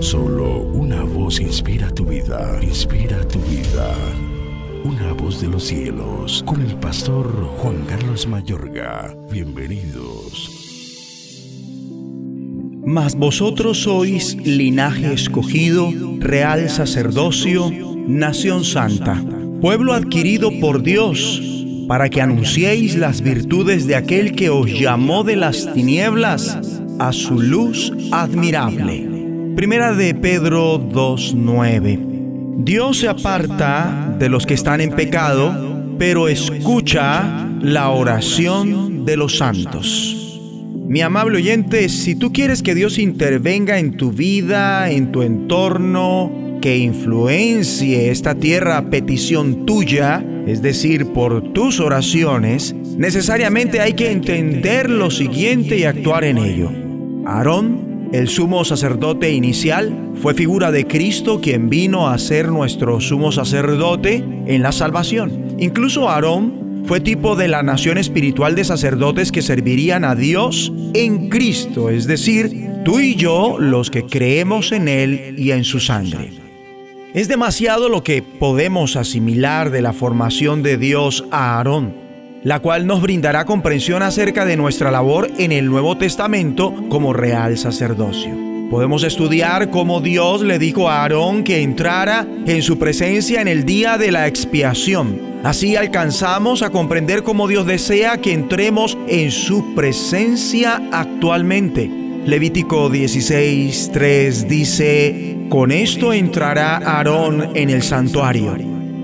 Solo una voz inspira tu vida, inspira tu vida. Una voz de los cielos, con el pastor Juan Carlos Mayorga. Bienvenidos. Mas vosotros sois linaje escogido, real sacerdocio, nación santa, pueblo adquirido por Dios, para que anunciéis las virtudes de aquel que os llamó de las tinieblas a su luz admirable. Primera de Pedro 2.9. Dios se aparta de los que están en pecado, pero escucha la oración de los santos. Mi amable oyente, si tú quieres que Dios intervenga en tu vida, en tu entorno, que influencie esta tierra a petición tuya, es decir, por tus oraciones, necesariamente hay que entender lo siguiente y actuar en ello. Aarón, el sumo sacerdote inicial, fue figura de Cristo quien vino a ser nuestro sumo sacerdote en la salvación. Incluso Aarón fue tipo de la nación espiritual de sacerdotes que servirían a Dios en Cristo, es decir, tú y yo los que creemos en Él y en su sangre. Es demasiado lo que podemos asimilar de la formación de Dios a Aarón, la cual nos brindará comprensión acerca de nuestra labor en el Nuevo Testamento como real sacerdocio. Podemos estudiar cómo Dios le dijo a Aarón que entrara en su presencia en el día de la expiación. Así alcanzamos a comprender cómo Dios desea que entremos en su presencia actualmente. Levítico 16:3 dice, con esto entrará Aarón en el santuario,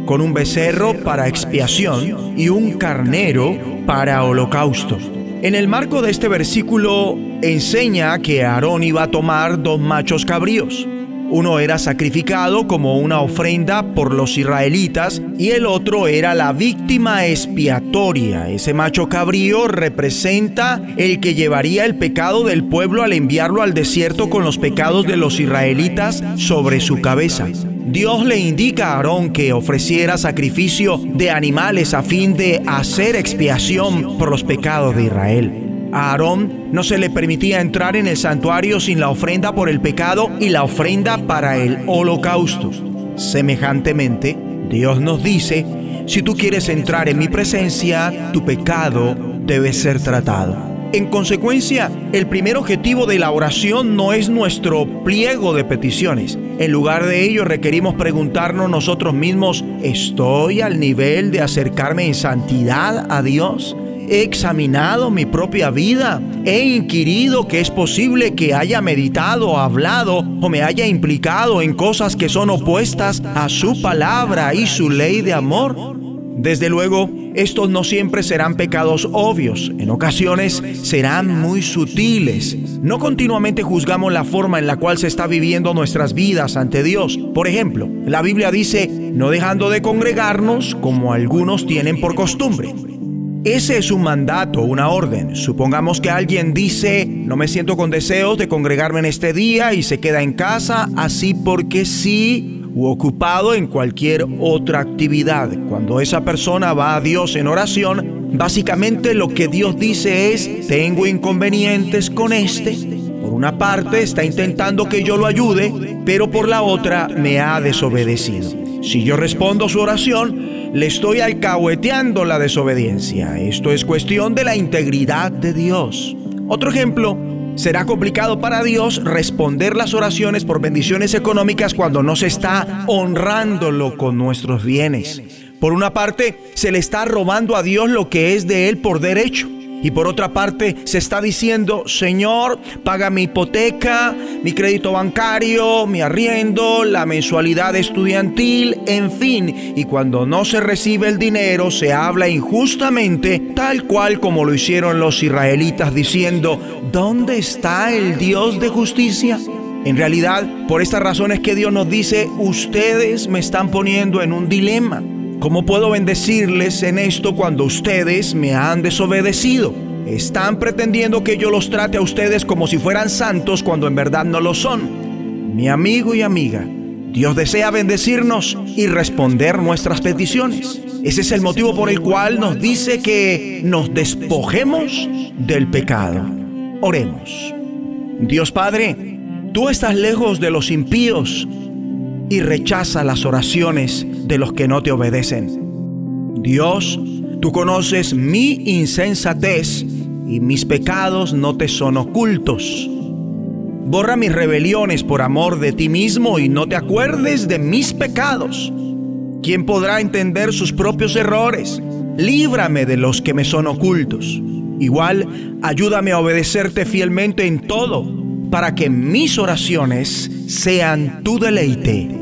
con un becerro para expiación y un carnero para holocausto. En el marco de este versículo enseña que Aarón iba a tomar dos machos cabríos. Uno era sacrificado como una ofrenda por los israelitas y el otro era la víctima expiatoria. Ese macho cabrío representa el que llevaría el pecado del pueblo al enviarlo al desierto con los pecados de los israelitas sobre su cabeza. Dios le indica a Aarón que ofreciera sacrificio de animales a fin de hacer expiación por los pecados de Israel. A Aarón no se le permitía entrar en el santuario sin la ofrenda por el pecado y la ofrenda para el holocausto. Semejantemente, Dios nos dice, si tú quieres entrar en mi presencia, tu pecado debe ser tratado. En consecuencia, el primer objetivo de la oración no es nuestro pliego de peticiones. En lugar de ello, requerimos preguntarnos nosotros mismos, ¿estoy al nivel de acercarme en santidad a Dios? He examinado mi propia vida. He inquirido que es posible que haya meditado, hablado o me haya implicado en cosas que son opuestas a su palabra y su ley de amor. Desde luego, estos no siempre serán pecados obvios, en ocasiones serán muy sutiles. No continuamente juzgamos la forma en la cual se está viviendo nuestras vidas ante Dios. Por ejemplo, la Biblia dice, no dejando de congregarnos como algunos tienen por costumbre. Ese es un mandato, una orden. Supongamos que alguien dice, no me siento con deseos de congregarme en este día y se queda en casa así porque sí u ocupado en cualquier otra actividad. Cuando esa persona va a Dios en oración, básicamente lo que Dios dice es, tengo inconvenientes con este. Por una parte está intentando que yo lo ayude, pero por la otra me ha desobedecido. Si yo respondo su oración, le estoy alcahueteando la desobediencia. Esto es cuestión de la integridad de Dios. Otro ejemplo Será complicado para Dios responder las oraciones por bendiciones económicas cuando no se está honrándolo con nuestros bienes. Por una parte, se le está robando a Dios lo que es de Él por derecho. Y por otra parte, se está diciendo, Señor, paga mi hipoteca, mi crédito bancario, mi arriendo, la mensualidad estudiantil, en fin. Y cuando no se recibe el dinero, se habla injustamente, tal cual como lo hicieron los israelitas, diciendo, ¿dónde está el Dios de justicia? En realidad, por estas razones que Dios nos dice, ustedes me están poniendo en un dilema. ¿Cómo puedo bendecirles en esto cuando ustedes me han desobedecido? Están pretendiendo que yo los trate a ustedes como si fueran santos cuando en verdad no lo son. Mi amigo y amiga, Dios desea bendecirnos y responder nuestras peticiones. Ese es el motivo por el cual nos dice que nos despojemos del pecado. Oremos. Dios Padre, Tú estás lejos de los impíos y rechaza las oraciones de los que no te obedecen. Dios, tú conoces mi insensatez y mis pecados no te son ocultos. Borra mis rebeliones por amor de ti mismo y no te acuerdes de mis pecados. ¿Quién podrá entender sus propios errores? Líbrame de los que me son ocultos. Igual, ayúdame a obedecerte fielmente en todo, para que mis oraciones sean tu deleite.